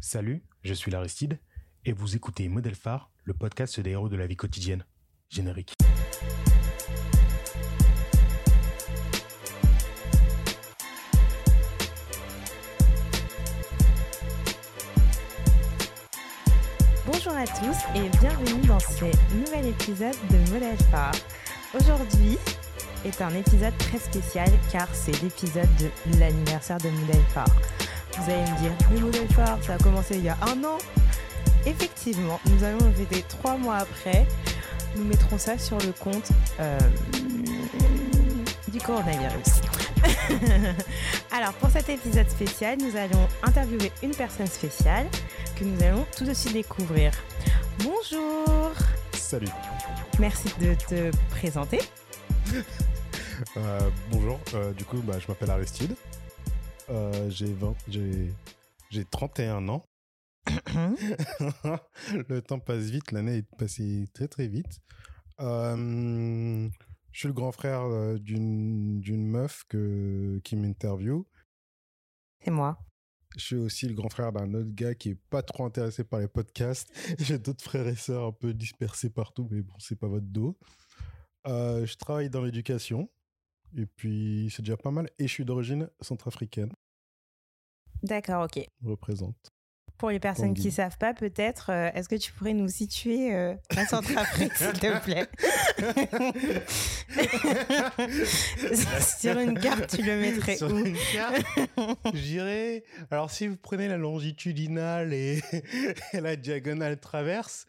Salut, je suis l'Aristide et vous écoutez Modèle Phare, le podcast des héros de la vie quotidienne. Générique. Bonjour à tous et bienvenue dans ce nouvel épisode de Modèle Phare. Aujourd'hui est un épisode très spécial car c'est l'épisode de l'anniversaire de Modèle Phare. Vous allez me dire, mais Modèle Phare, ça a commencé il y a un an Effectivement, nous allons fêter trois mois après. Nous mettrons ça sur le compte euh, du coronavirus. Alors, pour cet épisode spécial, nous allons interviewer une personne spéciale que nous allons tout de suite découvrir. Bonjour Salut. Merci de te présenter. Euh, bonjour, euh, du coup, bah, je m'appelle Aristide. Euh, j'ai 20, j'ai, j'ai 31 ans. le temps passe vite, l'année est passée très très vite. Euh, je suis le grand frère euh, d'une, d'une meuf que, qui m'interviewe. C'est moi. Je suis aussi le grand frère d'un autre gars qui est pas trop intéressé par les podcasts. J'ai d'autres frères et sœurs un peu dispersés partout, mais bon, c'est pas votre dos. Euh, je travaille dans l'éducation. Et puis, c'est déjà pas mal. Et je suis d'origine centrafricaine. D'accord, ok. Je représente. Pour les personnes qui ne savent pas, peut-être, euh, est-ce que tu pourrais nous situer euh, la Centrafrique, s'il te plaît? Sur une carte, tu le mettrais Sur où? une carte, j'irais. Alors, si vous prenez la longitudinale et, et la diagonale traverse,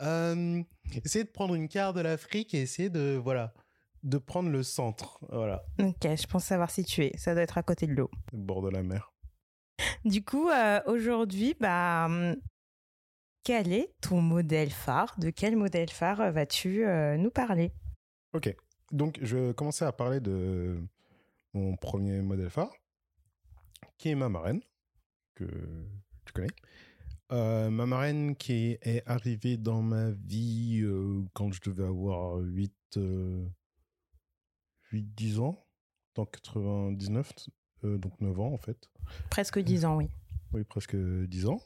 euh, essayez de prendre une carte de l'Afrique et essayez de, voilà, de prendre le centre. Voilà, Ok, je pense savoir situer. Ça doit être à côté de l'eau. le bord de la mer. Du coup, euh, aujourd'hui, bah, hum, quel est ton modèle phare? De quel modèle phare vas-tu euh, nous parler? Ok, donc je vais commencer à parler de mon premier modèle phare, qui est ma marraine, que tu connais. Euh, ma marraine qui est arrivée dans ma vie euh, quand je devais avoir 8, 8-10 ans, en 99, euh, donc 9 ans en fait. Presque 10 ans, oui. Oui, presque 10 ans.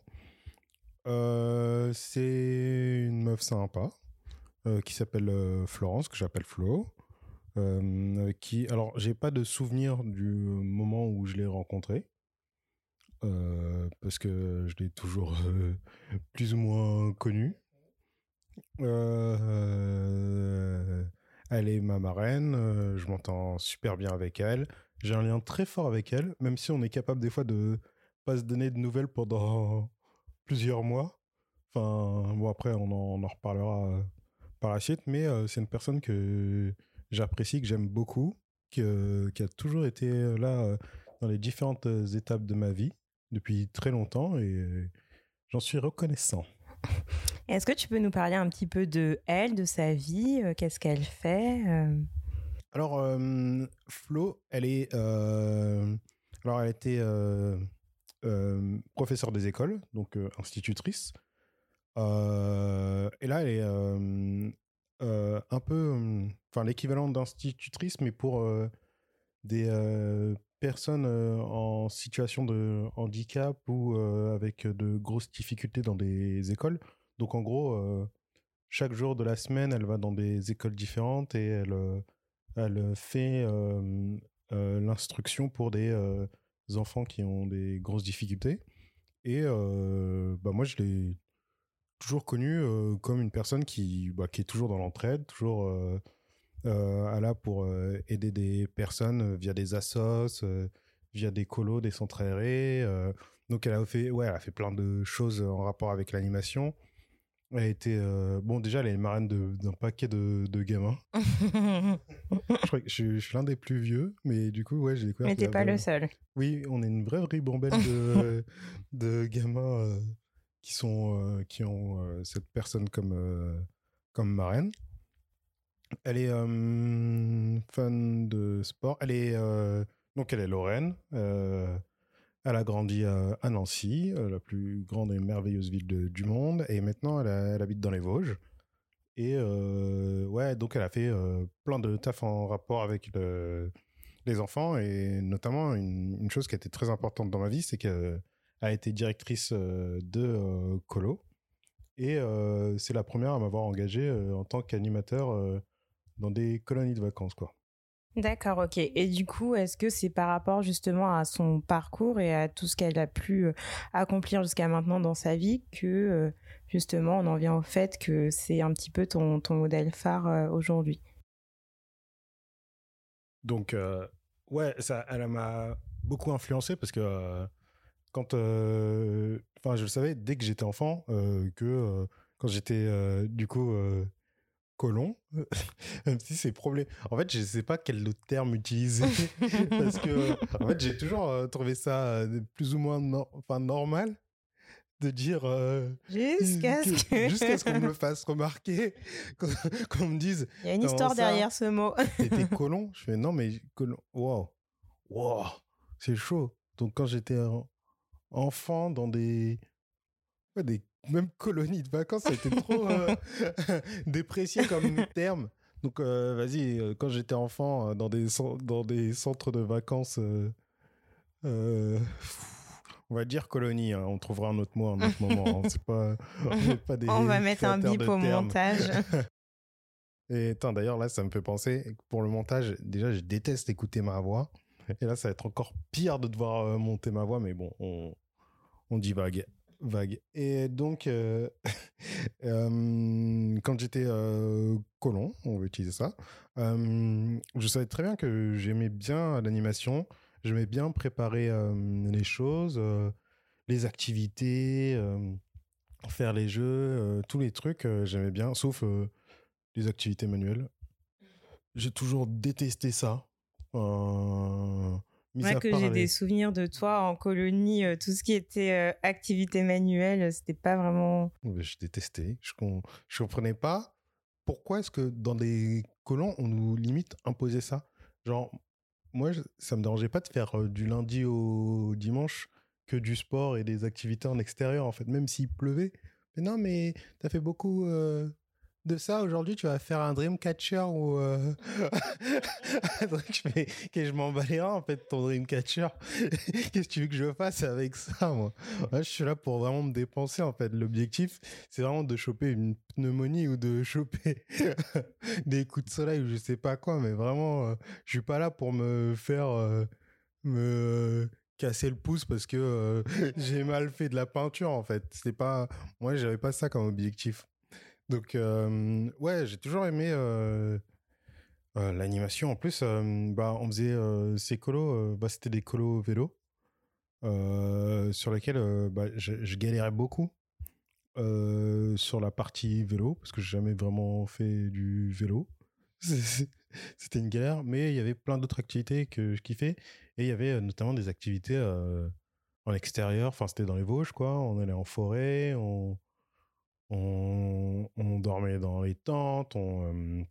Euh, c'est une meuf sympa euh, qui s'appelle euh, Florence, que j'appelle Flo. Euh, qui, alors, j'ai pas de souvenir du moment où je l'ai rencontrée. euh, parce que je l'ai toujours plus ou moins connue. Euh, elle est ma marraine, euh, je m'entends super bien avec elle. J'ai un lien très fort avec elle, même si on est capable des fois de pas se donner de nouvelles pendant plusieurs mois. Enfin, bon, après, on en, reparlera euh, par la suite, mais euh, c'est une personne que j'apprécie, que j'aime beaucoup, que- qui a toujours été là dans les différentes étapes de ma vie depuis très longtemps et j'en suis reconnaissant. Est-ce que tu peux nous parler un petit peu de elle, de sa vie euh, Qu'est-ce qu'elle fait euh? Alors, euh, Flo, elle est. alors, elle était professeure des écoles, donc institutrice. Et là, elle est un peu. euh, Enfin, l'équivalent d'institutrice, mais pour des personnes euh, en situation de handicap ou euh, avec de grosses difficultés dans des écoles. Donc, en gros, euh, chaque jour de la semaine, elle va dans des écoles différentes et elle. elle fait l'instruction pour des enfants qui ont des grosses difficultés. Et bah moi, je l'ai toujours connue euh, comme une personne qui, bah, qui est toujours dans l'entraide, toujours à là pour euh, aider des personnes via des assos, euh, via des colos, des centres aérés. euh. donc, elle a, fait, ouais, elle a fait plein de choses en rapport avec l'animation. Elle a été... euh, bon, déjà, elle est marraine d'un paquet de, de gamins. Je, crois que je, suis- je suis l'un des plus vieux, mais du coup, ouais, j'ai découvert. Mais t'es pas le seul. Oui, on est une vraie ribambelle de, de gamins euh, qui, sont, euh, qui ont euh, cette personne comme, euh, comme marraine. Elle est fan de sport. Elle est, donc, elle est Lorraine. Elle a grandi à, Nancy, la plus grande et merveilleuse ville du monde. Et maintenant, elle, elle habite dans les Vosges. Et ouais, donc elle a fait plein de taf en rapport avec le- les enfants. Et notamment, une, une chose qui a été très importante dans ma vie, c'est qu'elle a été directrice de Colo. Et c'est la première à m'avoir engagé en tant qu'animateur dans des colonies de vacances, quoi. D'accord, ok. Et du coup, est-ce que c'est par rapport justement à son parcours et à tout ce qu'elle a pu accomplir jusqu'à maintenant dans sa vie que justement on en vient au fait que c'est un petit peu ton, ton modèle phare aujourd'hui? Donc, ouais, ça, elle m'a beaucoup influencé parce que quand, enfin, je le savais dès que j'étais enfant que quand j'étais du coup colon, même si c'est problème. En fait, je sais pas quel autre terme utiliser parce que en fait, j'ai toujours euh, trouvé ça euh, plus ou moins enfin normal de dire euh, jusqu'à ce qu'on me le fasse remarquer, qu'on me dise. Il y a une histoire derrière ce mot. T'étais colon? Je fais non mais colon. Wow, wow, c'est chaud. Donc quand j'étais enfant dans des des même colonie de vacances, ça a été trop euh, déprécié comme terme. Donc, euh, vas-y, euh, quand j'étais enfant, dans des, dans des centres de vacances, on va dire colonie, hein, on trouvera un autre mot à un autre moment. Hein. pas, on, pas des on va mettre un bip au montage. Et d'ailleurs, là, ça me fait penser, pour le montage, déjà, je déteste écouter ma voix. Et là, ça va être encore pire de devoir monter ma voix, mais bon, on, on divague vague. Et donc, euh, euh, quand j'étais euh, colon, on va utiliser ça, je savais très bien que j'aimais bien l'animation, j'aimais bien préparer les choses, les activités, faire les jeux, tous les trucs, j'aimais bien, sauf les activités manuelles. J'ai toujours détesté ça. Moi, que j'ai des souvenirs de toi en colonie, euh, tout ce qui était euh, activité manuelle, c'était pas vraiment. Je détestais. Je, je comprenais pas pourquoi est-ce que dans des colons, on nous limite imposer ça. Genre, moi, ça me dérangeait pas de faire euh, du lundi au dimanche que du sport et des activités en extérieur, en fait, même s'il pleuvait. Mais non, mais tu as fait beaucoup de ça aujourd'hui tu vas faire un Dreamcatcher ou euh... que je m'en en fait ton Dreamcatcher. Qu'est-ce que tu veux que je fasse avec ça moi je suis là pour vraiment me dépenser en fait. L'objectif c'est vraiment de choper une pneumonie ou de choper des coups de soleil ou je sais pas quoi mais vraiment euh, je suis pas là pour me faire euh, me casser le pouce parce que euh, j'ai mal fait de la peinture en fait. C'est pas moi j'avais pas ça comme objectif donc, ouais, j'ai toujours aimé l'animation. En plus, bah, on faisait ces colos, bah, c'était des colos vélo, sur lesquels bah, je, galérais beaucoup sur la partie vélo, parce que j'ai jamais vraiment fait du vélo. C'était une galère, mais il y avait plein d'autres activités que je kiffais. Et il y avait notamment des activités en extérieur, enfin, c'était dans les Vosges, quoi. On allait en forêt, on, dormait dans les tentes, on,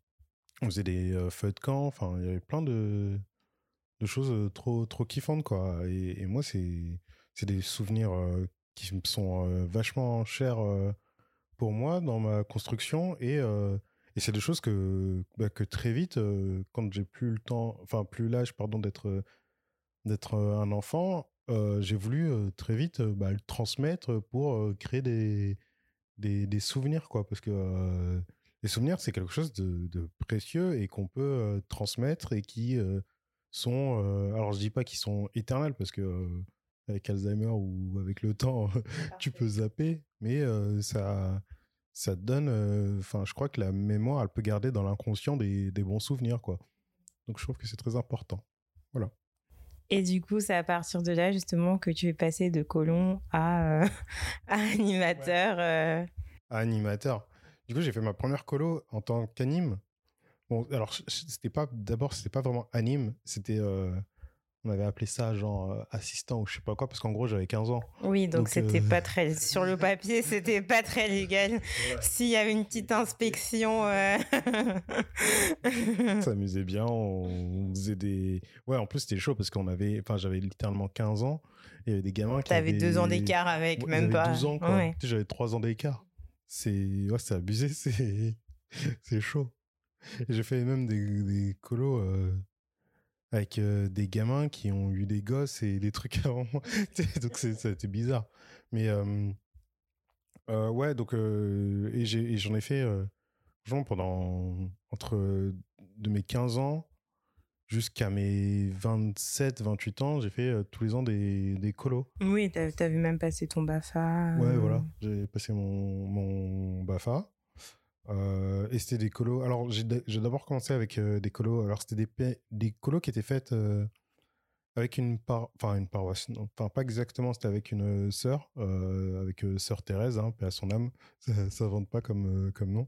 faisait des feux de camp. Enfin, il y avait plein de, choses trop, trop kiffantes, quoi. Et, moi, c'est, des souvenirs qui sont vachement chers pour moi dans ma construction. Et, et c'est des choses que, bah, que très vite, quand j'ai plus le temps, enfin, plus l'âge, pardon, d'être, d'être un enfant, j'ai voulu très vite bah, le transmettre pour créer des, des, souvenirs, quoi. Parce que les souvenirs, c'est quelque chose de, précieux et qu'on peut transmettre et qui sont. alors, je dis pas qu'ils sont éternels parce que avec Alzheimer ou avec le temps, tu peux zapper, mais ça, ça donne. Enfin, je crois que la mémoire, elle peut garder dans l'inconscient des, des bons souvenirs, quoi. Donc, je trouve que c'est très important. Voilà. Et du coup, c'est à partir de là, justement, que tu es passé de colon à, euh, animateur. Euh. À animateur. Du coup, j'ai fait ma première colo en tant qu'anime. Bon, alors, c'était pas, d'abord, c'était pas vraiment anime, c'était, euh, on avait appelé ça genre euh, assistant ou je sais pas quoi parce qu'en gros j'avais 15 ans. Oui, donc c'était euh, pas très sur le papier, c'était pas très légal. S'il y avait une petite inspection euh... on s'amusait bien, on faisait des Ouais, en plus c'était chaud parce qu'on avait enfin j'avais littéralement 15 ans et il y avait des gamins qui T'avais deux ans d'écart avec même pas 12 ans quoi. J'avais 3 ans d'écart. C'est ouais, c'est abusé, c'est c'est chaud. J'ai fait même des, des colos avec euh, des gamins qui ont eu des gosses et des trucs avant. donc c'était bizarre. Mais euh, euh, ouais, donc et j'en ai, fait pendant entre de mes 15 ans jusqu'à mes 27, 28 ans, j'ai fait tous les ans des, des colos. Oui, vu même passer ton BAFA. Ouais, voilà, j'ai passé mon, mon BAFA. Euh, et c'était des colos. Alors, j'ai d'abord commencé avec euh, des colos. Alors, c'était des, colos qui étaient faites euh, avec une par... enfin, une paroisse. enfin, pas exactement. C'était avec une sœur, avec sœur Thérèse, hein, paix à son âme. Ça, ne vante pas comme, comme nom.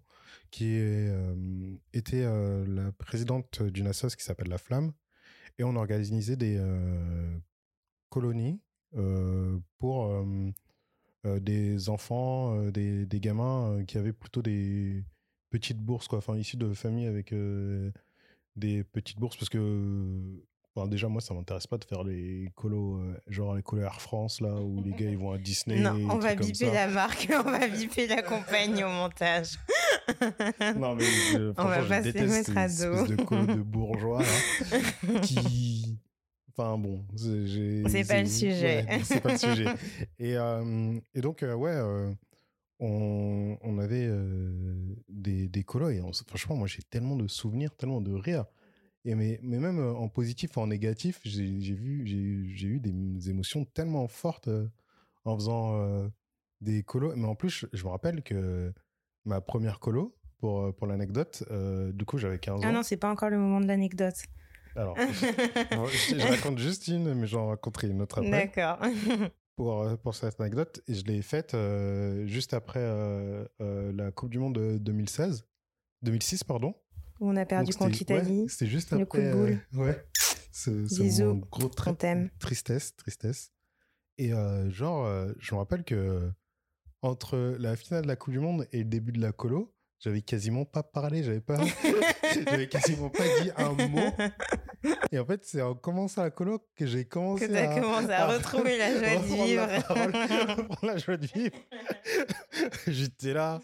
Qui était la présidente d'une association qui s'appelle La Flamme. Et on organisait des colonies pour des enfants, euh, des, des, gamins euh, qui avaient plutôt des petites bourses, quoi. Enfin, issus de familles avec des petites bourses parce que déjà, moi, ça m'intéresse pas de faire les colos, genre les colos Air France, là, où les gars, ils vont à Disney. Non, on va biper la marque, on va biper la compagnie au montage. non, mais je, on va pas se mettre à dos. de colos de bourgeois, qui, Enfin bon, c'est pas le sujet. c'est pas le sujet. Et, euh, et donc, euh, ouais, euh, on, on, avait des, des colos et franchement, moi j'ai tellement de souvenirs, tellement de rires. Et mais, mais même en positif en négatif, j'ai vu, j'ai eu des émotions tellement fortes en faisant des colos. Mais en plus, je, me rappelle que ma première colo, pour, pour l'anecdote, du coup j'avais 15 ah ans. Ah non, c'est pas encore le moment de l'anecdote. Alors, je, raconte juste une, mais j'en raconterai une autre après. D'accord. Pour, euh, pour cette anecdote, et je l'ai faite euh, juste après euh, la Coupe du Monde de 2016, 2006, pardon. Où on a perdu contre l'Italie. C'était juste après. Le coup de boule. ouais. C'est mon gros trait. Tristesse, tristesse. Et genre, je me rappelle que entre la finale de la Coupe du Monde et le début de la colo, j'avais quasiment pas parlé, j'avais pas, j'avais quasiment pas dit un mot. Et en fait, c'est en commençant la coloc que j'ai commencé que as à, commencé à, retrouver la joie de vivre. La, la joie de vivre. j'étais là.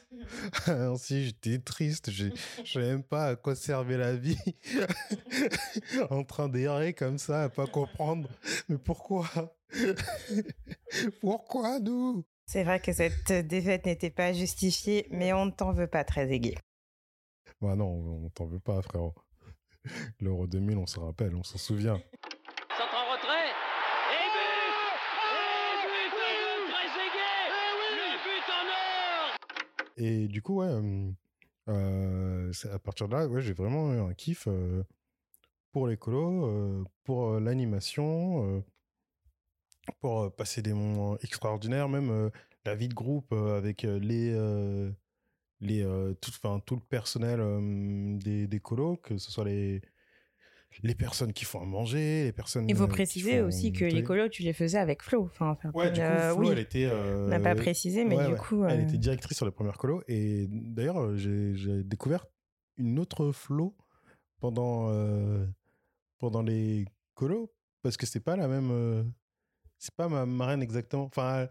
J'étais triste. Je savais même pas à quoi servait la vie. en train d'errer comme ça, à pas comprendre. Mais pourquoi? Pourquoi nous? C'est vrai que cette défaite n'était pas justifiée, mais on ne t'en veut pas très aiguë. Bah non, on t'en veut pas, frérot. L'Euro 2000, on se rappelle, on s'en souvient. Centre en retrait. Et but. Et but but en or. Et du coup, ouais, euh, à partir de là, ouais, j'ai vraiment eu un kiff euh, pour euh, pour l'animation pour passer des moments extraordinaires, même la vie de groupe avec les les tout, enfin, tout le personnel des, des colos, que ce soit les les personnes qui font à manger, les personnes. Il faut préciser aussi que les colos, tu les faisais avec Flo. Enfin, ouais, du coup, Flo, elle était. On n'a pas précisé, mais du coup. Elle était directrice sur les premières colos. Et d'ailleurs, j'ai découvert une autre Flo pendant, pendant les colos, parce que c'est pas la même c'est pas ma marraine exactement. Enfin,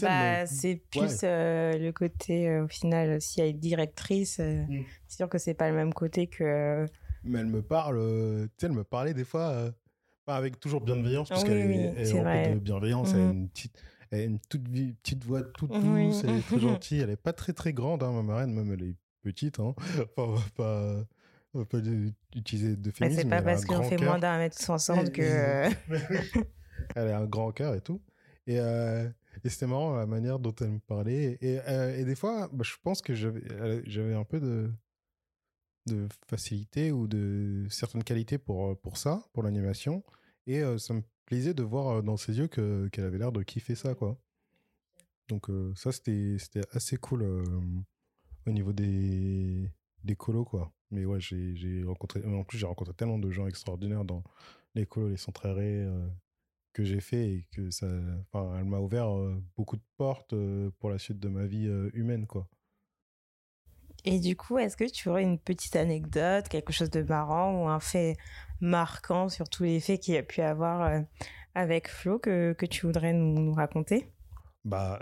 bah, c'est plus euh, le côté, euh, au final, si elle est directrice, euh, mmh. c'est sûr que c'est pas le même côté que. Mais elle me parle, tu sais, elle me parlait des fois, pas avec toujours bienveillance, parce qu'elle est, elle de bienveillance, elle a mmh. une petite. Elle a une toute petite voix toute douce, elle est très gentille, elle est pas très très grande, hein, ma marraine, même elle est petite, hein. Enfin, on va pas, on va pas utiliser de féminisme. c'est pas parce qu'on fait moins d'un mètre soixante que. elle a un grand cœur et tout. Et, euh, et c'était marrant la manière dont elle me parlait. Et, euh, et des fois, bah, je pense que j'avais un peu de, de facilité ou de certaines qualités pour, pour ça, pour l'animation. Et euh, ça me plaisait de voir dans ses yeux qu'elle avait l'air de kiffer ça, quoi. Donc ça, c'était assez cool au niveau des, des colos, quoi. Mais ouais, j'ai rencontré... En plus, j'ai rencontré tellement de gens extraordinaires dans les colos, les centres que j'ai fait et que ça, enfin, elle m'a ouvert beaucoup de portes pour la suite de ma vie humaine, quoi. Et du coup, est-ce que tu aurais une petite anecdote, quelque chose de marrant ou un fait marquant sur tous les faits qu'il y a pu avoir avec Flo que, que tu voudrais nous, raconter? Bah,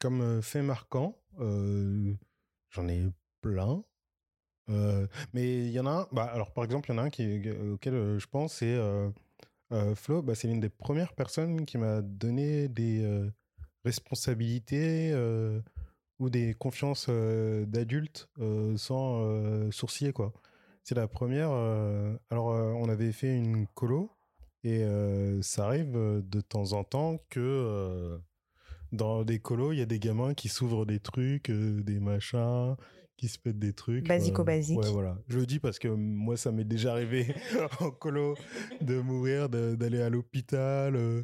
comme fait marquant, j'en ai plein. Euh, mais il y en a un, bah, alors par exemple, il y en a un qui, auquel je pense, c'est euh, Flo, bah, c'est l'une des premières personnes qui m'a donné des euh, responsabilités euh, ou des confiances d'adulte euh, sans sourciller, quoi. C'est la première. alors, on avait fait une colo et ça arrive de temps en temps que dans des colos, il y a des gamins qui s'ouvrent des trucs, des machins, qui se pètent des trucs. Basico-basique. Ouais, voilà. Je le dis parce que moi, ça m'est déjà arrivé en colo de mourir, d'aller à l'hôpital euh,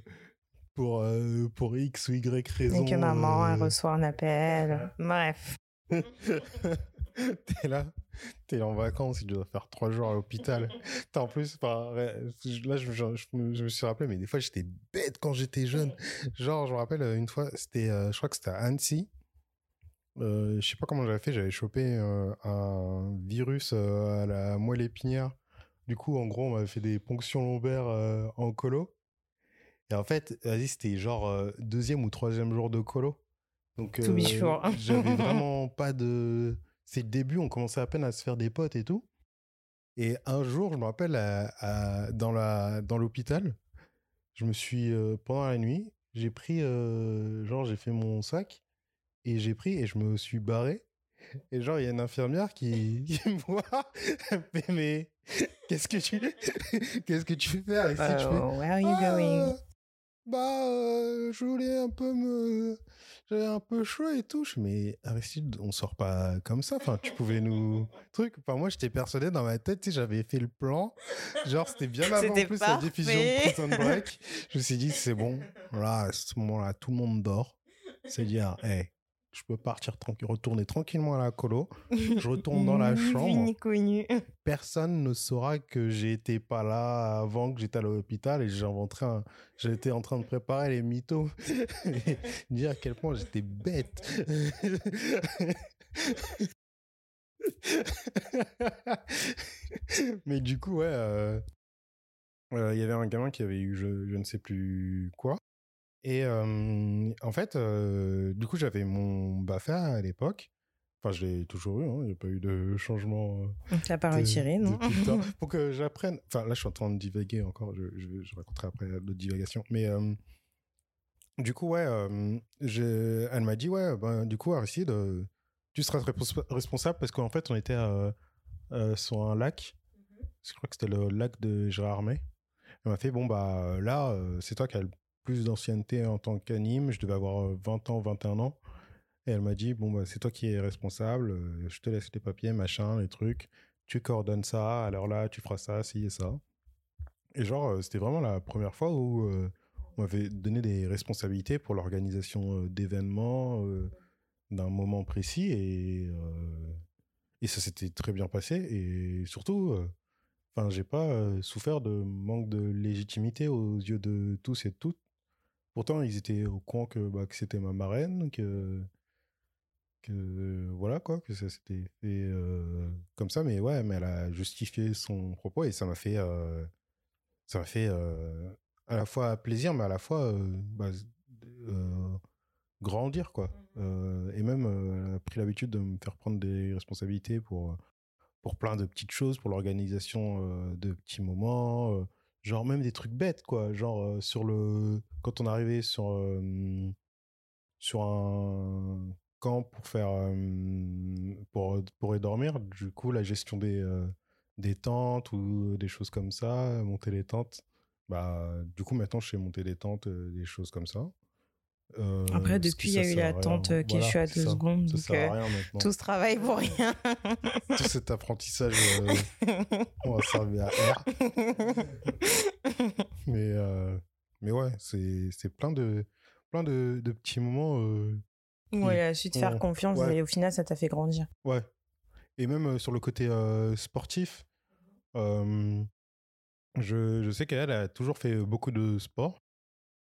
pour, euh, pour X ou Y raison. Et que maman, elle euh, reçoit un appel. Bref. t'es là, t'es en vacances, tu dois faire trois jours à l'hôpital. En plus, là, je, je- je me je me suis rappelé, mais des fois, j'étais bête quand j'étais jeune. Genre, je me rappelle euh, une fois, c'était, euh, je crois que c'était à Annecy. Euh, je sais pas comment j'avais fait, j'avais chopé euh, un virus euh, à la moelle épinière. Du coup, en gros, on m'avait fait des ponctions lombaires euh, en colo. Et en fait, vas-y, c'était genre deuxième ou troisième jour de colo. Donc, sure. j'avais vraiment pas de. C'est le début, on commençait à peine à se faire des potes et tout. Et un jour, je me rappelle, à- à- dans la dans l'hôpital, je me suis pendant la nuit, j'ai pris genre j'ai fait mon sac et j'ai pris et je me suis barré. Et genre il y a une infirmière qui, qui me voit, elle fait mais qu'est-ce que tu qu'est-ce que tu fais Je fais, Euh, where are you ah, going? Bah, euh, je voulais un peu me. J'avais un peu chaud et tout. Mais Aristide, on sort pas comme ça. Enfin, tu pouvais nous. Truc. Enfin, moi, j'étais persuadé dans ma tête, tu sais, j'avais fait le plan. Genre, c'était bien avant en plus la diffusion de. Prison Break. Je me suis dit, c'est bon. Là, à ce moment-là, tout le monde dort. C'est dire, hé, je peux partir tranquille, retourner tranquillement à la colo. Je retourne dans la chambre ni connu. personne ne saura que j'étais pas là avant que j'étais à l'hôpital et inventé un... j'étais en train de préparer les mythos et dire à quel point j'étais bête mais du coup ouais euh, euh, il y avait un gamin qui avait eu je, je ne sais plus quoi et euh, en fait euh, du coup j'avais mon BAFA à l'époque enfin je l'ai toujours eu hein, il n'y a pas eu de changement euh, T'as pas de- retiré, non? Pour que j'apprenne. Enfin, là, je suis en train de divaguer encore. Je, je, je raconterai après d'autres divagations. Mais du coup, ouais, j'ai- elle m'a dit, ouais, ben, du coup, Aristide, tu seras respons- responsable parce qu'en fait, on était sur un lac. Je crois que c'était le lac de Gérard Armé. Elle m'a fait, bon, bah là, c'est toi qui as le plus d'ancienneté en tant qu'anime. Je devais avoir euh, 20 ans, 21 ans. Et elle m'a dit, bon, bah, c'est toi qui es responsable. euh, Je te laisse les papiers, machin, les trucs. Tu coordonnes ça. Alors là, tu feras ça, ci et ça. Et genre, euh, c'était vraiment la première fois où euh, on m'avait donné des responsabilités pour l'organisation euh, d'événements euh, d'un moment précis. Et, euh, et ça s'était très bien passé. Et surtout, euh, enfin, j'ai pas euh, souffert de manque de légitimité aux yeux de tous et de toutes. Pourtant, ils étaient au courant que, bah, que c'était ma marraine, que, que voilà quoi, que ça c'était fait euh, comme ça. Mais ouais, mais elle a justifié son propos et ça m'a fait, euh, ça m'a fait euh, à la fois plaisir, mais à la fois euh, bah, euh, grandir quoi. Euh, et même, euh, elle a pris l'habitude de me faire prendre des responsabilités pour pour plein de petites choses, pour l'organisation euh, de petits moments, euh, genre même des trucs bêtes, quoi. Genre sur le, quand on arrivait sur sur un camp pour faire pour pour y dormir, du coup la gestion des des tentes ou des choses comme ça, monter les tentes. Bah, du coup, maintenant, je sais monter les tentes, des choses comme ça. Euh, Après, depuis, il y a eu sert la à rien. tente euh, qui échoue à deux ça. secondes. Ça donc, sert à euh, rien tout ce travail pour rien. tout cet apprentissage, euh, on va servir à R. Mais, euh, mais ouais, c'est plein de, plein de, de petits moments. ouais, il a su te faire on- confiance ouais. et au final, ça t'a fait grandir. ouais. Et même sur le côté sportif, je, je sais qu'elle a toujours fait beaucoup de sport.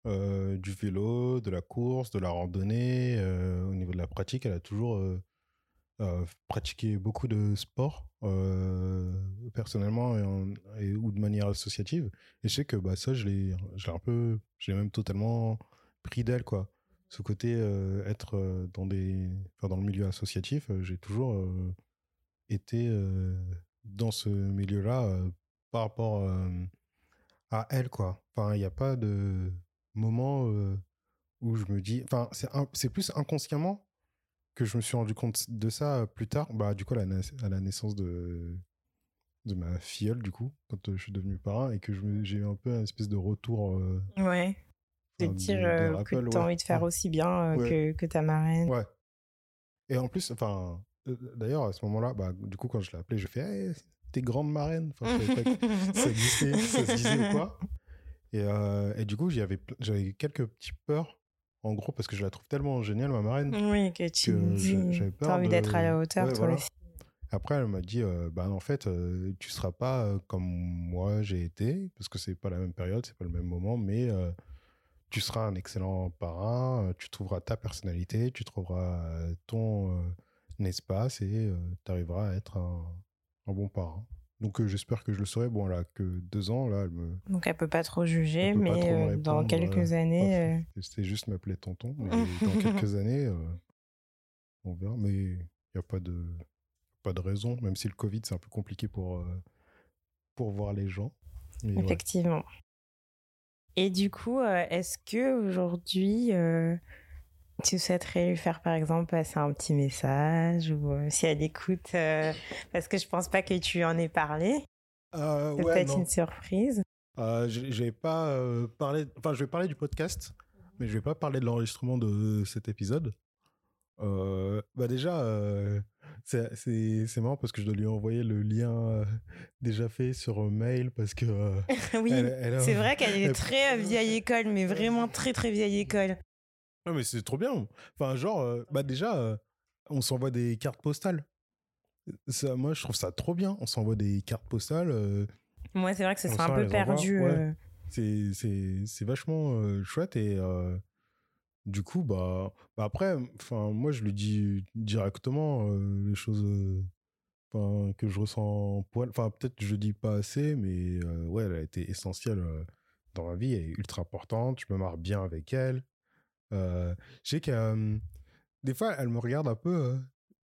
Euh, du vélo, de la course, de la randonnée. euh, au niveau de la pratique, elle a toujours euh, pratiqué beaucoup de sport, euh, personnellement et, ou de manière associative. Et je sais que bah, ça, je l'ai un peu, je l'ai même totalement pris d'elle, quoi. Ce côté être dans, des, dans le milieu associatif, j'ai toujours, été dans ce milieu-là par rapport à elle, quoi. Enfin, il n'y a pas de moment où je me dis. Enfin, c'est plus inconsciemment que je me suis rendu compte de ça plus tard. Bah, du coup, à la, à la naissance de, de ma filleule, du coup, quand je suis devenu parrain, et que j'ai eu un peu une espèce de retour. ouais. De dire que tu as envie de faire aussi bien que, que ta marraine. Ouais. Et en plus, enfin, d'ailleurs, à ce moment-là, bah, du coup, quand je l'ai appelé, je fais t'es grande marraine. Enfin, ça existait, ça se disait ou quoi. Et, et du coup, j'avais quelques petits peurs en gros, parce que je la trouve tellement géniale, ma marraine. Oui, que tu as envie d'être à la hauteur, toi aussi. Après, elle m'a dit, bah, en fait, tu seras pas comme moi j'ai été, parce que c'est pas la même période, c'est pas le même moment, mais tu seras un excellent parrain, tu trouveras ta personnalité, tu trouveras ton espace et tu arriveras à être un, un bon parrain. Donc j'espère que je le saurai. Bon, elle a que deux ans, là, elle me... Donc elle peut pas trop juger, mais dans quelques années... C'est juste m'appeler tonton, mais dans quelques années, on verra. Mais il n'y a pas de, pas de raison, même si le Covid, c'est un peu compliqué pour, pour voir les gens. Effectivement. Et du coup, est-ce que aujourd'hui tu souhaiterais lui faire par exemple passer un petit message ou euh, si elle écoute, euh, parce que je pense pas que tu en aies parlé. Euh, c'est peut-être une surprise. Euh, je vais pas parler, enfin je vais parler du podcast, mais je vais pas parler de l'enregistrement de cet épisode. bah déjà, c'est marrant parce que je dois lui envoyer le lien déjà fait sur mail parce que. oui, c'est vrai qu'elle est très vieille école, mais vraiment très très vieille école. Non, mais c'est trop bien. Enfin, genre, euh, bah déjà, euh, on s'envoie des cartes postales. Ça, moi, je trouve ça trop bien. On s'envoie des cartes postales. Euh, moi, c'est vrai que ça serait un peu perdu. C'est vachement chouette. Et du coup, bah, bah après, enfin, moi, je lui dis directement les choses que je ressens pour elle. Enfin, peut-être je dis pas assez, mais ouais, elle a été essentielle dans ma vie. Elle est ultra importante. Je me marre bien avec elle. Euh, je sais que des fois, elle me regarde un peu.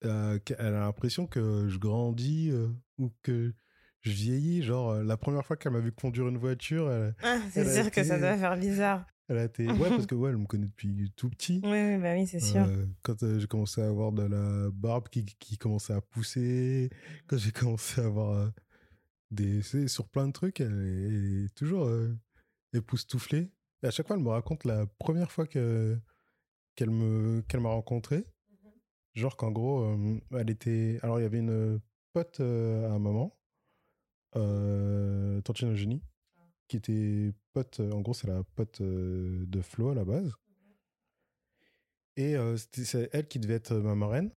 Euh, elle a l'impression que je grandis ou que je vieillis. Genre, la première fois qu'elle m'a vu conduire une voiture, elle, ah, c'est sûr que ça doit faire bizarre. Elle a été. Ouais, parce que ouais, elle me connaît depuis tout petit. Oui, oui bah oui, c'est sûr. quand j'ai commencé à avoir de la barbe qui, qui commençait à pousser, quand j'ai commencé à avoir des. Sur plein de trucs, elle est, toujours époustouflée. Et à chaque fois, elle me raconte la première fois que qu'elle me qu'elle m'a rencontré. Mmh Genre qu'en gros, elle était. Alors il y avait une pote à un moment, euh, Tantine Eugénie, ah. qui était pote. En gros, c'est la pote de Flo à la base. Mmh Et c'est elle qui devait être ma marraine.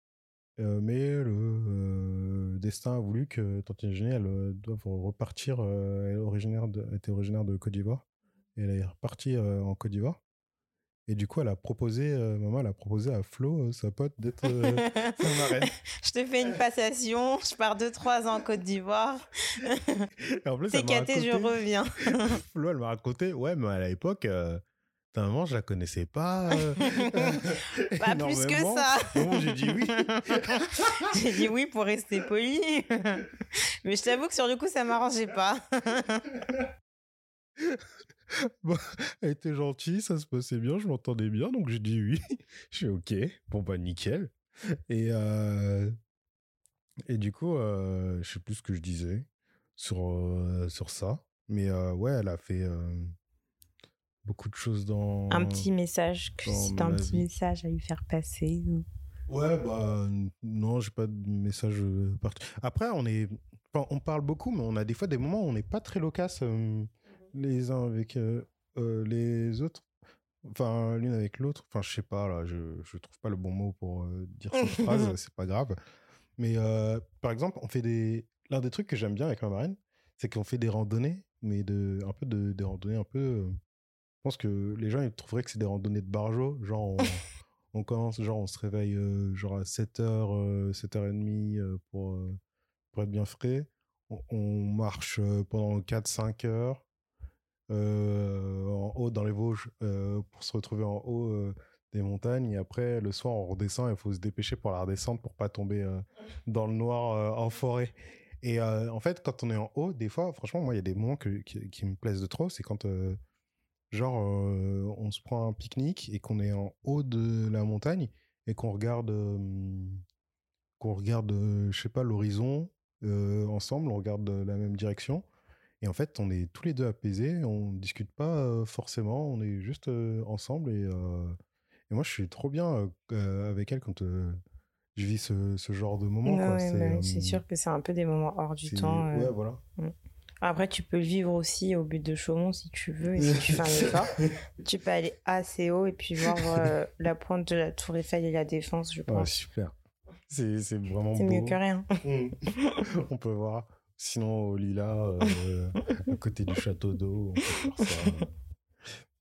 mais le destin a voulu que Tantine Eugénie, elle doive repartir. elle originaire de, était originaire de Côte d'Ivoire elle est repartie en Côte d'Ivoire. Et du coup, elle a proposé, maman, elle a proposé à Flo, sa pote, d'être sa marraine. je te fais une passation, je pars deux, trois ans en Côte d'Ivoire. C'est caté, je reviens. Flo, elle m'a raconté, ouais, mais à l'époque, ta maman, je la connaissais pas. pas plus que ça. Bon, j'ai dit oui. j'ai dit oui pour rester poli. mais je t'avoue que sur le coup, ça m'arrangeait pas. elle était gentille, ça se passait bien, je m'entendais bien, donc j'ai dit oui. je suis ok, bon bah nickel. Et, euh, et du coup, euh, je sais plus ce que je disais sur, euh, sur ça. Mais ouais, elle a fait beaucoup de choses dans. Un petit message, que si t'as un petit message à lui faire passer. Ouais, bah non, j'ai pas de message particulier. Après, on est. on parle beaucoup, mais on a des fois des moments où on n'est pas très loquace les uns avec euh, euh, les autres enfin l'une avec l'autre. Enfin je sais pas là je je trouve pas le bon mot pour euh, dire cette phrase c'est pas grave. Mais par exemple on fait des l'un des trucs que j'aime bien avec ma marraine c'est qu'on fait des randonnées mais de un peu de des randonnées un peu je pense que les gens ils trouveraient que c'est des randonnées de barjo genre on, commence genre on se réveille genre à 7h 7h30 pour pour être bien frais. On, marche pendant 4 5 heures en haut dans les Vosges euh, pour se retrouver en haut euh, des montagnes. Et après, le soir, on redescend. Il faut se dépêcher pour la redescendre pour pas tomber euh, dans le noir euh, en forêt. Et euh, en fait, quand on est en haut, des fois, franchement, moi, il y a des moments qui, me plaisent de trop. C'est quand, euh, genre, euh, on se prend un pique-nique et qu'on est en haut de la montagne et qu'on regarde, euh, qu'on regarde, euh, je sais pas, l'horizon euh, ensemble. On regarde euh, la même direction. Et en fait, on est tous les deux apaisés. On discute pas forcément. On est juste ensemble. Et, et moi, je suis trop bien avec elle quand je vis ce, ce genre de moment. Ouais, ouais, C'est, euh, c'est sûr que c'est un peu des moments hors du c'est- temps. euh. Ouais, voilà. Après, tu peux le vivre aussi au but de Chaumont si tu veux et si tu fais un effort. tu peux aller assez haut et puis voir euh, la pointe de la Tour Eiffel et la Défense, je Ouais, pense. super. C'est, c'est vraiment c'est beau. mieux que rien. Mm. on peut voir. Sinon, au Lila, euh, à côté du château d'eau.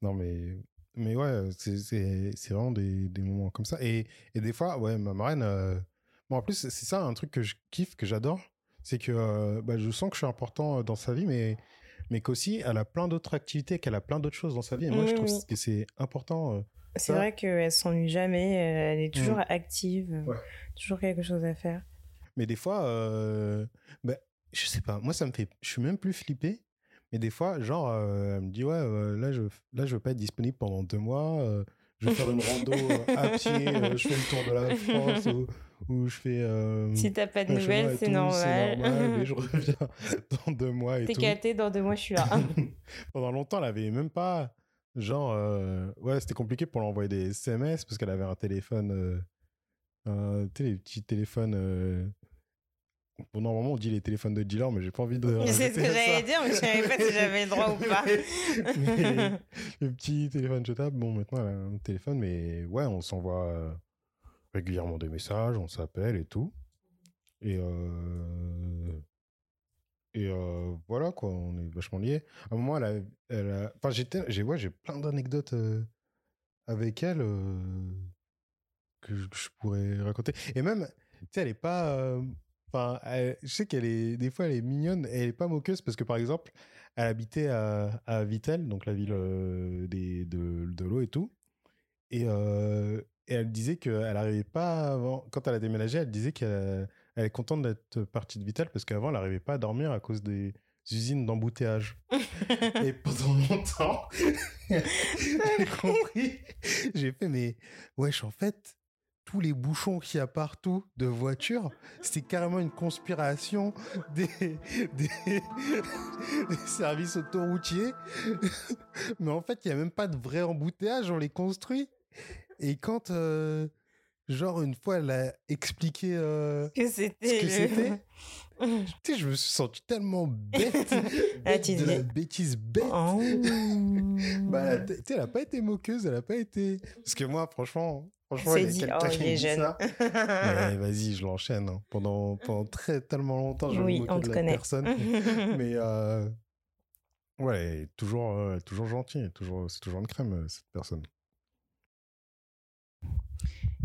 Non, mais, mais ouais, c'est, c'est, c'est vraiment des, des moments comme ça. Et, et des fois, ouais, ma marraine. euh, Bon, en plus, c'est ça un truc que je kiffe, que j'adore. C'est que euh, bah, je sens que je suis important euh, dans sa vie, mais, mais qu'aussi, elle a plein d'autres activités, qu'elle a plein d'autres choses dans sa vie. Et moi, je trouve oui. que c'est important. C'est vrai qu'elle s'ennuie jamais, elle est toujours Mm. active, Ouais. toujours quelque chose à faire. Mais des fois, euh, bah, je sais pas, moi ça me fait, je suis même plus flippé. Mais des fois, genre, euh, elle me dit, ouais, euh, là, je, là, je veux pas être disponible pendant deux mois. euh, je vais faire une rando à pied, je fais le tour de la France ou, ou je fais. Si t'as pas de nouvelles, c'est normal. mais je reviens dans deux mois et T'es gâté, dans deux mois, je suis là. Pendant longtemps, elle avait même pas. Genre, ouais, c'était compliqué pour l'envoyer des SMS parce qu'elle avait un téléphone. un- tu sais, les petits téléphones. Bon, normalement, on dit les téléphones de dealer, mais j'ai pas envie de. c'est ce que j'allais dire, mais je savais pas si j'avais le droit ou pas. Mais le petit téléphone jetable, bon, maintenant, elle a un téléphone, mais ouais, on s'envoie euh, régulièrement des messages, on s'appelle et tout. Et, euh, et euh, voilà, quoi, on est vachement liés. À un moment, elle a. Elle a... Enfin, j'ai, ouais, plein d'anecdotes euh, avec elle que, je, que je pourrais raconter. Et même, tu sais, elle est pas. Enfin, elle- je sais qu'elle est. Des fois, elle est mignonne et elle est pas moqueuse parce que, par exemple, elle habitait à, à Vittel, donc la ville euh, des, de, de l'eau et tout. Et, euh, et elle disait qu'elle n'arrivait pas avant. Quand elle a déménagé, elle disait qu'elle elle est contente d'être partie de Vittel parce qu'avant, elle n'arrivait pas à dormir à cause des usines d'embouteillage. et pendant longtemps, j'ai compris. J'ai fait, mais wesh, en fait, tous les bouchons qu'il y a partout de voitures, c'est carrément une conspiration des, des, des services autoroutiers. Mais en fait, il n'y a même pas de vrai embouteillage, on les construit. Et quand, euh, genre, une fois, elle a expliqué euh, que ce c'était. que c'était, tu sais, je me suis senti tellement bête, Ah, bête tu de la disais- bêtise bête. Oh. Bah, tu sais, elle a pas été moqueuse, elle a pas été. Parce que moi, franchement, franchement, C'est il dit, oh, il est jeune. vas-y, je l'enchaîne. hein. Pendant, pendant très tellement longtemps, je oui, me de te la connaît. personne. Mais euh, ouais, toujours, euh, toujours est toujours, c'est toujours une crème euh, cette personne.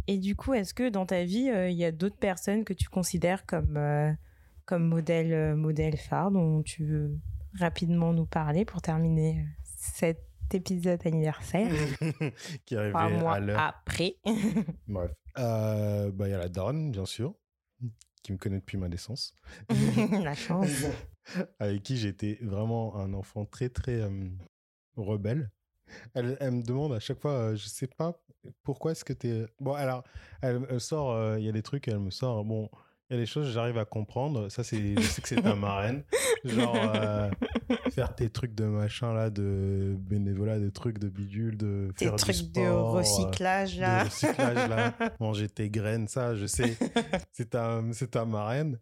Et du coup, est-ce que dans ta vie, euh, il y a d'autres personnes que tu considères comme, euh, comme modèle, euh, modèle phare dont tu veux rapidement nous parler pour terminer euh, cet épisode anniversaire qui est Trois arrivée mois à l'heure. après. Bref, Euh, bah il y a la daronne bien sûr, qui me connaît depuis ma naissance. La chance. avec qui j'étais vraiment un enfant très très euh, rebelle. Elle, elle me demande à chaque fois, euh, je sais pas pourquoi est-ce que t'es. Bon, alors, elle, elle sort, euh, il y a des trucs, elle me sort. Bon, il y a des choses, j'arrive à comprendre. Ça, c'est, je sais que c'est ta marraine. Genre, euh, faire tes trucs de machin là, de bénévolat, des trucs de bidule, de Tes faire du trucs de sport, euh, recyclage, de là. recyclage là, manger tes graines, ça, je sais, c'est ta, c'est ta marraine.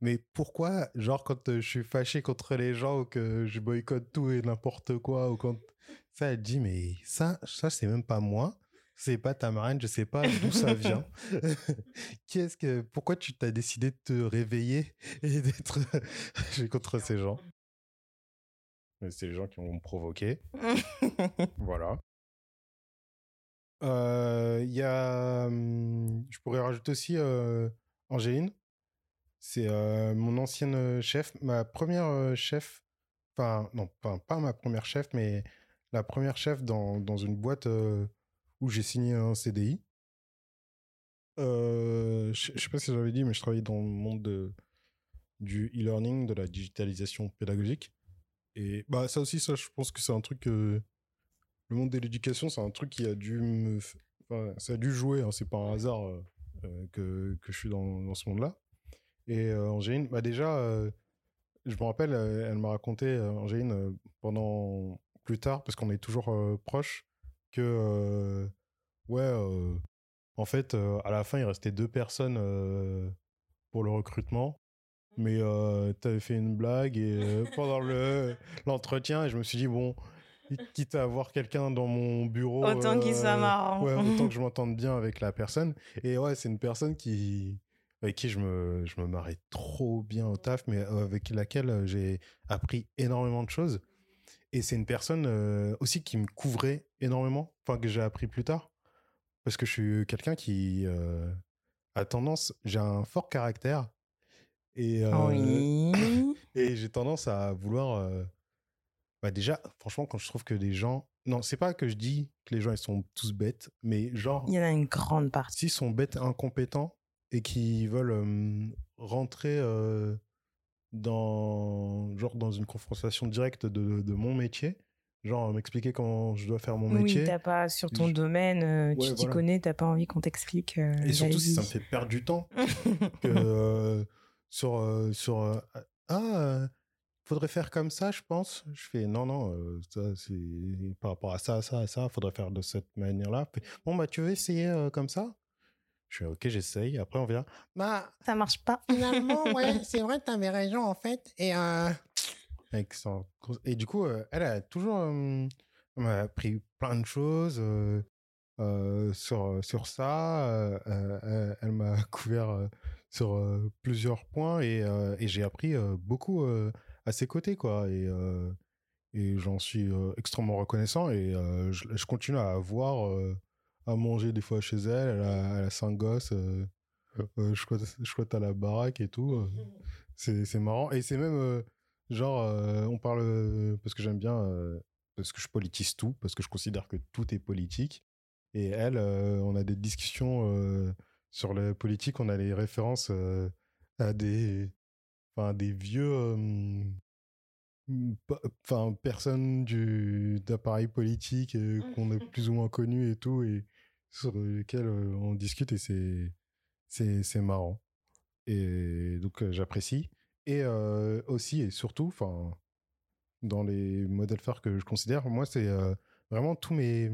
Mais pourquoi, genre, quand euh, je suis fâché contre les gens ou que je boycotte tout et n'importe quoi, ou quand ça, elle dit, mais ça, ça, c'est même pas moi, c'est pas ta marraine, je sais pas d'où ça vient. Qu'est-ce que, pourquoi tu t'as décidé de te réveiller et d'être je vais contre ces gens? Mais C'est les gens qui vont me provoquer. Voilà. Euh, Il y a. hum, Je pourrais rajouter aussi euh, Angéline. C'est euh, mon ancienne euh, chef, ma première chef. Enfin, non, pas, pas ma première chef, mais la première chef dans, dans une boîte euh, où j'ai signé un CDI. Euh, je je sais pas si j'avais dit, mais je travaillais dans le monde de, du e-learning, de la digitalisation pédagogique. Et bah ça aussi, ça, je pense que c'est un truc que le monde de l'éducation, c'est un truc qui a dû me, enfin, ça a dû jouer. Hein, c'est pas un hasard euh, euh, que, que je suis dans, dans ce monde-là. Et euh, Angéline, bah déjà, euh, je me rappelle, euh, elle m'a raconté, euh, Angéline, euh, pendant plus tard, parce qu'on est toujours euh, proches, que ouais, en fait, à la fin, il restait deux personnes pour le recrutement. Mais euh, t'avais fait une blague et euh, pendant le l'entretien, et je me suis dit bon, quitte à avoir quelqu'un dans mon bureau, Autant qu'il soit marrant. ouais, autant que je m'entende bien avec la personne. Et ouais, c'est une personne qui avec qui je me je me marrais trop bien au taf, mais avec laquelle j'ai appris énormément de choses. Et c'est une personne euh, aussi qui me couvrait énormément, enfin que j'ai appris plus tard, parce que je suis quelqu'un qui euh, a tendance, j'ai un fort caractère. Et, euh, Oui. et j'ai tendance à vouloir. bah déjà, franchement, quand je trouve que des gens. Non, c'est pas que je dis que les gens ils sont tous bêtes, mais genre, Il y en a une grande partie. s'ils sont bêtes, incompétents et qui veulent rentrer dans genre dans une confrontation directe de, de mon métier, genre m'expliquer comment je dois faire mon Oui, métier. t'as pas sur ton Je- domaine, euh, tu Ouais, t'y voilà. connais, t'as pas envie qu'on t'explique. euh, et surtout si ça me fait perdre du temps. que euh, sur euh, sur euh, ah euh, faudrait faire comme ça je pense je fais non non euh, ça c'est par rapport à ça ça ça faudrait faire de cette manière là bon bah tu veux essayer euh, comme ça? Je fais ok j'essaye. Après on vient bah Ça marche pas. finalement ouais c'est vrai t'avais raison en fait. Et euh... avec son- et du coup euh, elle a toujours euh, appris plein de choses euh, euh, sur sur ça. Elle m'a couvert euh, sur euh, plusieurs points et, euh, et j'ai appris euh, beaucoup euh, à ses côtés quoi. Et euh, et j'en suis euh, extrêmement reconnaissant et euh, je, je continue à avoir euh, à manger des fois chez elle elle a, elle a cinq gosses euh, euh, je squatte je squatte à la baraque et tout euh, c'est c'est marrant. Et c'est même euh, genre euh, on parle parce que j'aime bien parce que je politise tout parce que je considère que tout est politique. Et elle on a des discussions sur la politique on a les références à des enfin des vieux enfin personnes du d'appareil politique qu'on a plus ou moins connus et tout. Et sur lesquels on discute et c'est c'est marrant. Et donc j'apprécie. Et aussi et surtout enfin dans les modèles phares que je considère moi c'est vraiment tous mes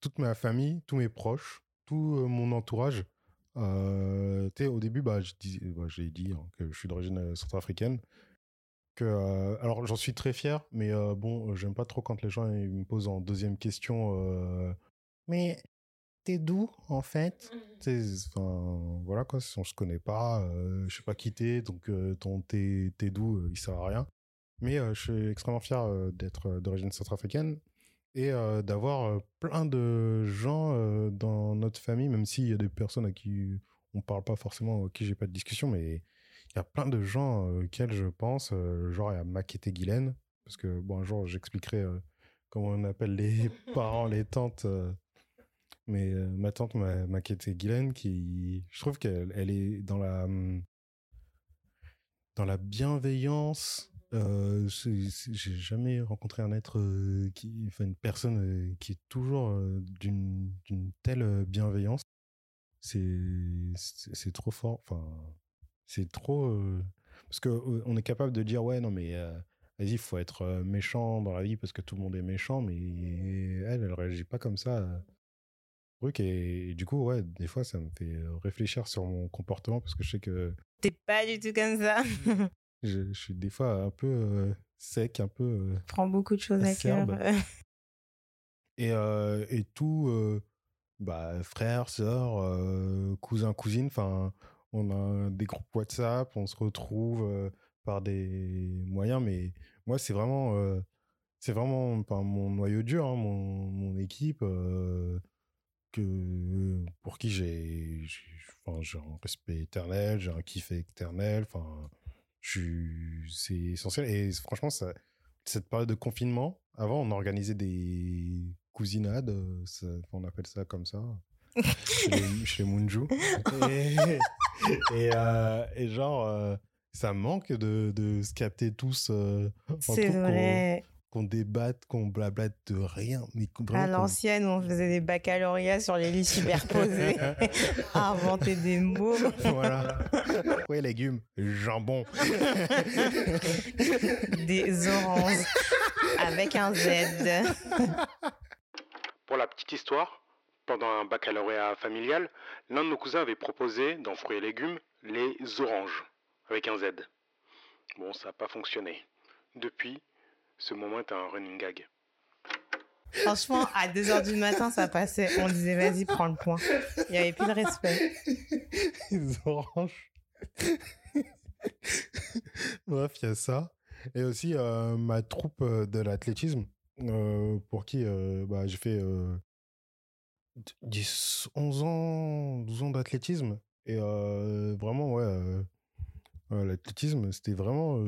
toute ma famille tous mes proches tout mon entourage sais, au début bah dis bah, j'ai dit hein, que je suis d'origine centrafricaine que alors j'en suis très fier mais bon j'aime pas trop quand les gens me posent en deuxième question mais t'es d'où en fait. Sais, enfin voilà quoi si on se connaît pas euh, je sais pas qui t'es donc euh, ton t'es t'es d'où euh, il sert à rien. Mais euh, je suis extrêmement fier d'être d'origine centrafricaine et d'avoir plein de gens dans notre famille même s'il y a des personnes à qui on parle pas forcément à qui j'ai pas de discussion mais il y a plein de gens auxquels je pense genre il y a Maquette et Guylaine parce que bon un jour j'expliquerai comment on appelle les parents les tantes mais ma tante m'a m'a quitté Guylaine qui je trouve qu'elle elle est dans la hum, dans la bienveillance euh, j'ai jamais rencontré un être qui enfin une personne qui est toujours d'une telle bienveillance. C'est trop fort enfin c'est trop parce que on est capable de dire ouais non mais vas-y il faut être méchant dans la vie parce que tout le monde est méchant mais elle elle réagit pas comme ça truc et, et du coup ouais des fois ça me fait euh, réfléchir sur mon comportement parce que je sais que T'es pas du tout comme ça. je, je suis des fois un peu euh, sec un peu euh, Prends beaucoup de choses à cœur. Et euh, et tout bah frères sœurs cousins cousines enfin on a des groupes WhatsApp on se retrouve par des moyens mais moi c'est vraiment c'est vraiment enfin, mon noyau dur hein, mon, mon équipe euh, que pour qui j'ai enfin, j'ai un respect éternel j'ai un kiff éternel enfin c'est essentiel et franchement ça cette période de confinement, avant, on organisait des cousinades, on appelle ça comme ça, chez, les, Munju. Et, et, genre, ça manque de, de se capter tous. C'est vrai qu'on débatte, qu'on blablate de rien. Mais à l'ancienne, on faisait des baccalauréats sur les lits superposés, à inventer des mots. Voilà. Oui, légumes, jambon. des oranges avec un Z. Pour la petite histoire, pendant un baccalauréat familial, l'un de nos cousins avait proposé, dans fruits et légumes, les oranges, avec un Z. Bon, ça n'a pas fonctionné. Depuis, ce moment est un running gag. Franchement, à 2h du matin, ça passait. On disait, vas-y, prends le point. Il n'y avait plus de respect. Les oranges. Bref, il y a ça. Et aussi, euh, ma troupe euh, de l'athlétisme, euh, pour qui bah, j'ai fait 10, 11 ans, 12 ans d'athlétisme. Et vraiment, ouais, l'athlétisme, c'était vraiment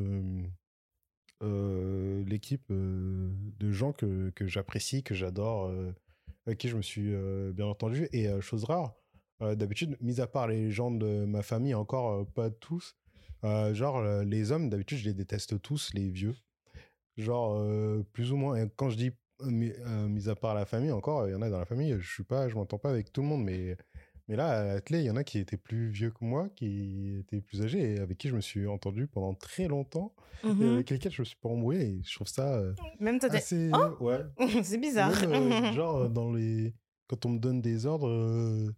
euh, l'équipe euh, de gens que, j'apprécie, que j'adore, euh, avec qui je me suis bien entendu. Et chose rare, d'habitude, mis à part les gens de ma famille, encore pas tous, genre les hommes, d'habitude, je les déteste tous, les vieux. Genre, plus ou moins. Et quand je dis mis, mis à part la famille, encore, il y en a dans la famille, je suis pas, je m'entends pas avec tout le monde, mais mais là, à l'athlé, il y en a qui étaient plus vieux que moi, qui étaient plus âgés et avec qui je me suis entendu pendant très longtemps et mmh avec lesquels je me suis pas embrouillé. Et je trouve ça euh, Même toi, assez... Oh ouais. C'est bizarre. Euh, genre, euh, dans les... quand on me donne des ordres,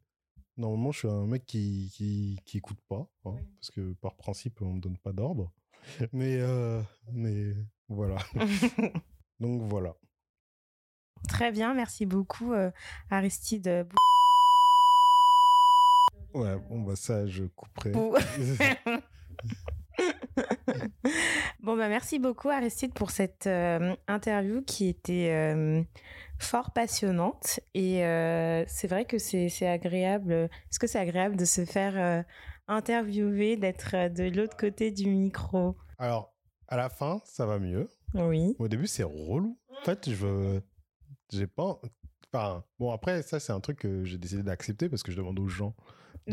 normalement, je suis un mec qui, qui, qui écoute pas. Hein, parce que par principe, on me donne pas d'ordre. Mais, mais voilà. Donc voilà. Très bien, merci beaucoup Aristide. Ouais, bon, bah ça, je couperai. bon, bah merci beaucoup Aristide pour cette euh, interview qui était euh, fort passionnante. Et euh, c'est vrai que c'est agréable. Est-ce que c'est agréable de se faire interviewer, d'être de l'autre côté du micro? Alors, à la fin, ça va mieux. Oui. Au début, c'est relou. En fait, je veux. J'ai pas. Enfin, bon, après, ça, c'est un truc que j'ai décidé d'accepter parce que je demande aux gens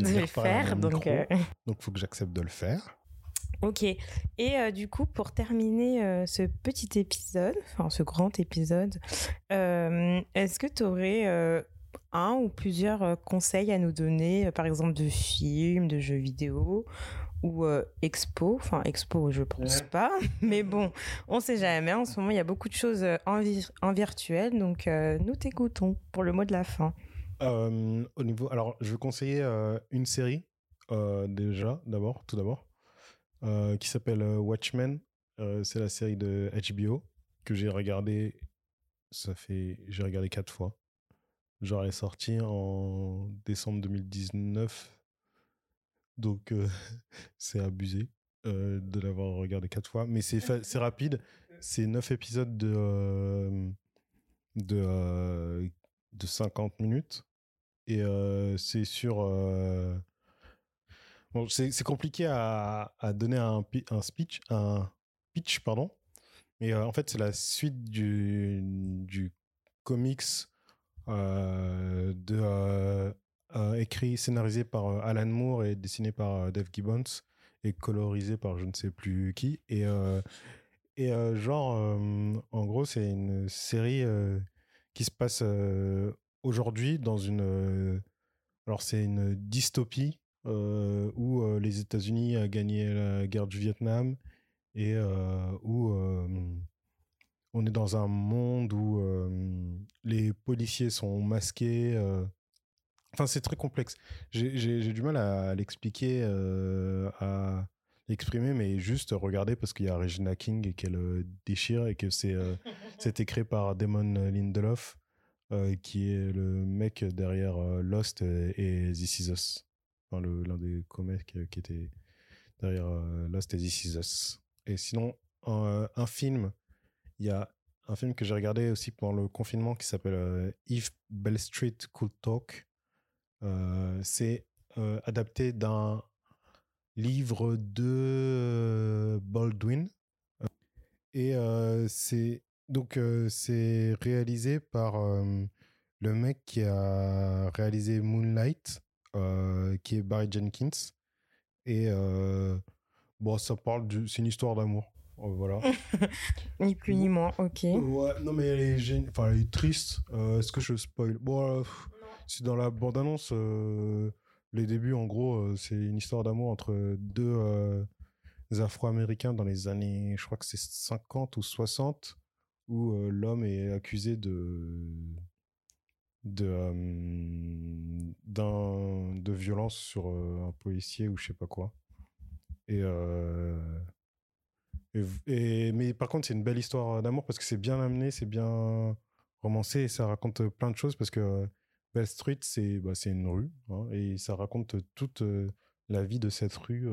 de, le faire. Donc, euh, donc, il faut que j'accepte de le faire. Ok. Et euh, du coup, pour terminer euh, ce petit épisode, enfin ce grand épisode, est-ce que tu aurais un ou plusieurs conseils à nous donner, par exemple de films, de jeux vidéo ou expo? Enfin, expo, je pense pas. Mais bon, on sait jamais. En ce moment, il y a beaucoup de choses en, en virtuel. Donc, nous t'écoutons pour le mot de la fin. Euh, au niveau, alors, je vais conseiller euh, une série euh, déjà, d'abord, tout d'abord, qui s'appelle Watchmen. c'est la série de HBO que j'ai regardé. Ça fait, j'ai regardé quatre fois. Genre, elle est sortie en décembre 2019. Donc, c'est abusé de l'avoir regardé quatre fois. Mais c'est, rapide. C'est neuf épisodes de, de, de 50 minutes. Et c'est sur. Bon, c'est compliqué à, à, donner un, un speech, un pitch, pardon. Mais en fait, c'est la suite du, du comics de, écrit, scénarisé par Alan Moore et dessiné par Dave Gibbons et colorisé par je ne sais plus qui. Et, et genre, en gros, c'est une série qui se passe aujourd'hui dans une euh, alors c'est une dystopie euh, où euh, les États-Unis a gagné la guerre du Vietnam et où on est dans un monde où les policiers sont masqués. Enfin, c'est très complexe. J'ai du mal à l'expliquer, à l'exprimer, mais juste regarder parce qu'il y a Regina King et qu'elle déchire et que c'est c'était créé par Damon Lindelof. Euh, qui est le mec derrière euh, Lost et, This Is Us. Enfin, l'un des comecs qui était derrière euh, Lost et This Is Us. Et sinon, un, film, il y a un film que j'ai regardé aussi pendant le confinement qui s'appelle If Bell Street Could Talk. c'est adapté d'un livre de Baldwin. Et c'est donc c'est réalisé par le mec qui a réalisé Moonlight, qui est Barry Jenkins. Et bon, ça parle de, c'est une histoire d'amour. Voilà. ni plus ni moins, ok. Ouais, non, mais elle est, enfin, elle est triste. Est-ce que je spoil? Bon, c'est dans la bande-annonce. les débuts, en gros, c'est une histoire d'amour entre deux Afro-Américains dans les années, je crois que c'est 50 ou 60, où l'homme est accusé de de de violence sur un policier ou je sais pas quoi. Et, et, mais par contre, c'est une belle histoire d'amour parce que c'est bien amené, c'est bien romancé et ça raconte plein de choses parce que Bell Street, c'est bah, une rue hein, et ça raconte toute la vie de cette rue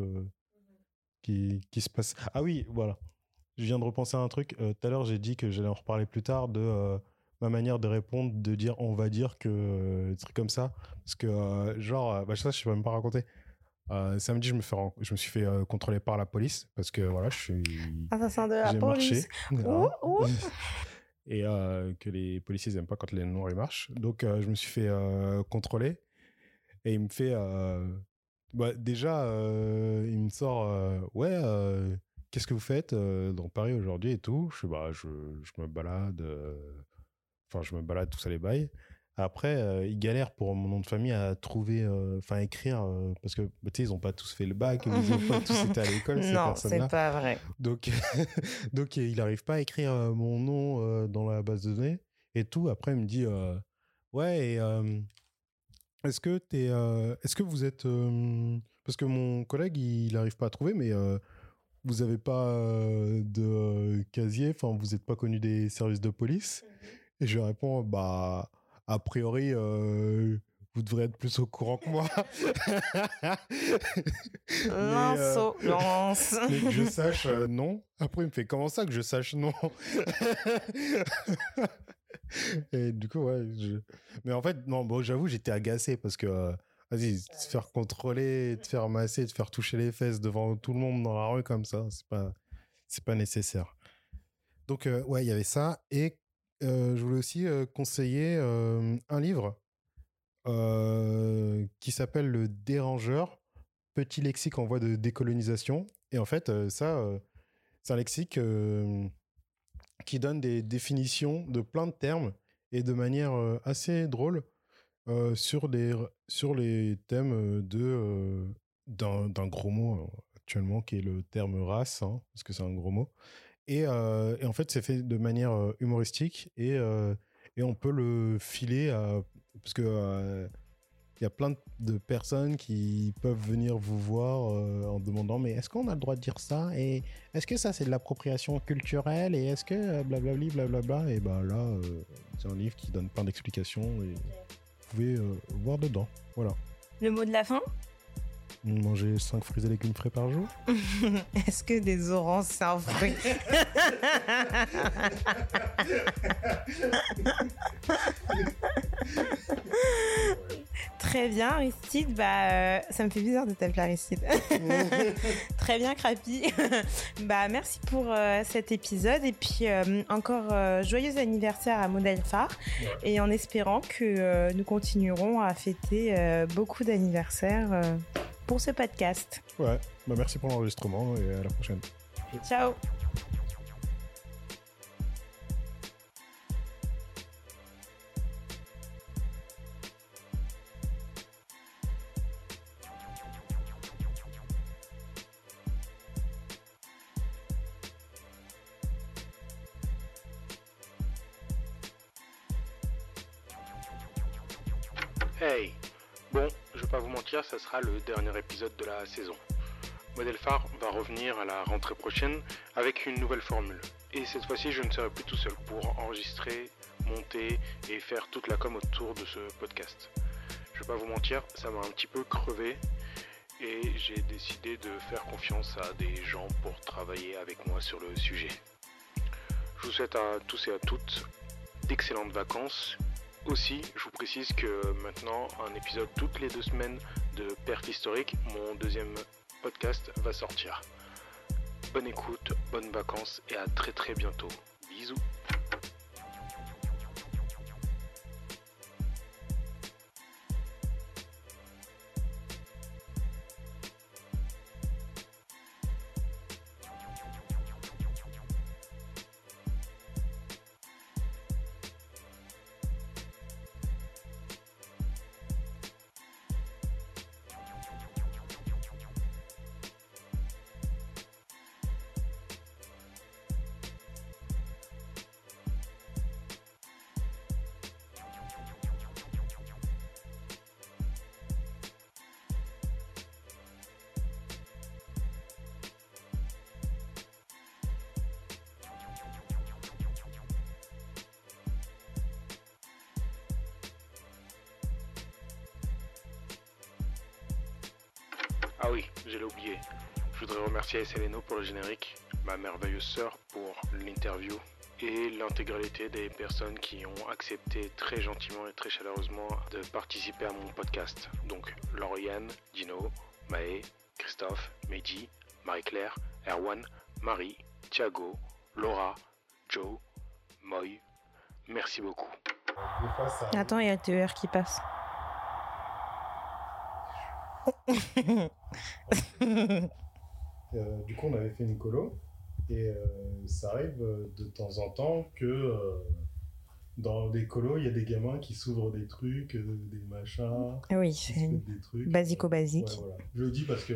qui, se passe. Ah oui, voilà. Je viens de repenser à un truc. Euh, tout à l'heure, j'ai dit que j'allais en reparler plus tard de euh, ma manière de répondre, de dire on va dire que euh, des trucs comme ça. Parce que, genre, bah, ça, je ne vais même pas raconter. samedi, je me, fais, je me suis fait contrôler par la police parce que voilà, je suis. Assassin de la police. Marché, Et que les policiers n'aiment pas quand les noirs ils marchent. Donc, je me suis fait contrôler. Et il me fait bah, déjà, euh, il me sort euh, Ouais, euh, qu'est-ce que vous faites dans Paris aujourd'hui et tout? Je bah, je, je me balade. Enfin, je me balade, tout ça, les bails. Après, il galère pour mon nom de famille à trouver, enfin, écrire, parce que, bah, tu sais, ils n'ont pas tous fait le bac, ils n'ont pas tous été à l'école, ces Non, c'est pas vrai. Donc, donc il n'arrive pas à écrire mon nom dans la base de données et tout. Après, il me dit Ouais, est-ce que, es, euh, est-ce que vous êtes. Euh, parce que mon collègue, il n'arrive pas à trouver, mais euh, vous n'avez pas de casier, enfin, vous n'êtes pas connu des services de police. Mhm. Et je réponds, bah, a priori, vous devrez être plus au courant que moi. L'insolence. mais que je sache, non. Après, il me fait, comment ça que je sache non? Et du coup, ouais. Mais en fait, non, bon, j'avoue, j'étais agacé parce que, euh, vas-y, te faire contrôler, te faire masser, te faire toucher les fesses devant tout le monde dans la rue comme ça, c'est pas, c'est pas nécessaire. Donc, euh, ouais, il y avait ça. Et euh, je voulais aussi conseiller un livre qui s'appelle Le Dérangeur, petit lexique en voie de décolonisation. Et en fait, ça, c'est un lexique qui donne des définitions de plein de termes et de manière assez drôle sur, les, sur les thèmes de d'un gros mot actuellement qui est le terme race, hein, parce que c'est un gros mot. Et, et en fait, c'est fait de manière humoristique et, et on peut le filer à, parce que il y a plein de personnes qui peuvent venir vous voir en demandant mais est-ce qu'on a le droit de dire ça et est-ce que ça c'est de l'appropriation culturelle et est-ce que blablabli blablabla? et bah là c'est un livre qui donne plein d'explications pouvez voir dedans. Voilà. Le mot de la fin? Manger 5 fruits et légumes frais par jour? Est-ce que des oranges, c'est un fruit? Très bien, Aristide. Bah, euh, ça me fait bizarre de t'appeler Aristide. Très bien, Crapi. bah, merci pour euh, cet épisode. Et puis, euh, encore joyeux anniversaire à Modèle Phare. Et en espérant que nous continuerons à fêter beaucoup d'anniversaires pour ce podcast. Ouais, bah, merci pour l'enregistrement et à la prochaine. Ciao. Ça sera le dernier épisode de la saison. Modèle phare va revenir à la rentrée prochaine avec une nouvelle formule. Et cette fois-ci, je ne serai plus tout seul pour enregistrer, monter et faire toute la com autour de ce podcast. Je vais pas vous mentir, ça m'a un petit peu crevé et j'ai décidé de faire confiance à des gens pour travailler avec moi sur le sujet. Je vous souhaite à tous et à toutes d'excellentes vacances aussi, je vous précise que maintenant, un épisode toutes les deux semaines de Perf historique, mon deuxième podcast, va sortir. bonne écoute, bonnes vacances et à très très bientôt. Bisous Ah oui, j'ai oublié. Je voudrais remercier Seleno pour le générique, ma merveilleuse sœur pour l'interview et l'intégralité des personnes qui ont accepté très gentiment et très chaleureusement de participer à mon podcast. Donc Lauriane, Dino, Maë, Christophe, Mehdi, Marie-Claire, Erwan, Marie, Thiago, Laura, Joe, Moy. Merci beaucoup. Attends, il y a le TER qui passe. Euh, du coup, on avait fait une colo. Et euh, ça arrive euh, de temps en temps que dans des colos, il y a des gamins qui s'ouvrent des trucs, des machins. Oui, c'est basico-basique. Ouais, voilà. Je le dis parce que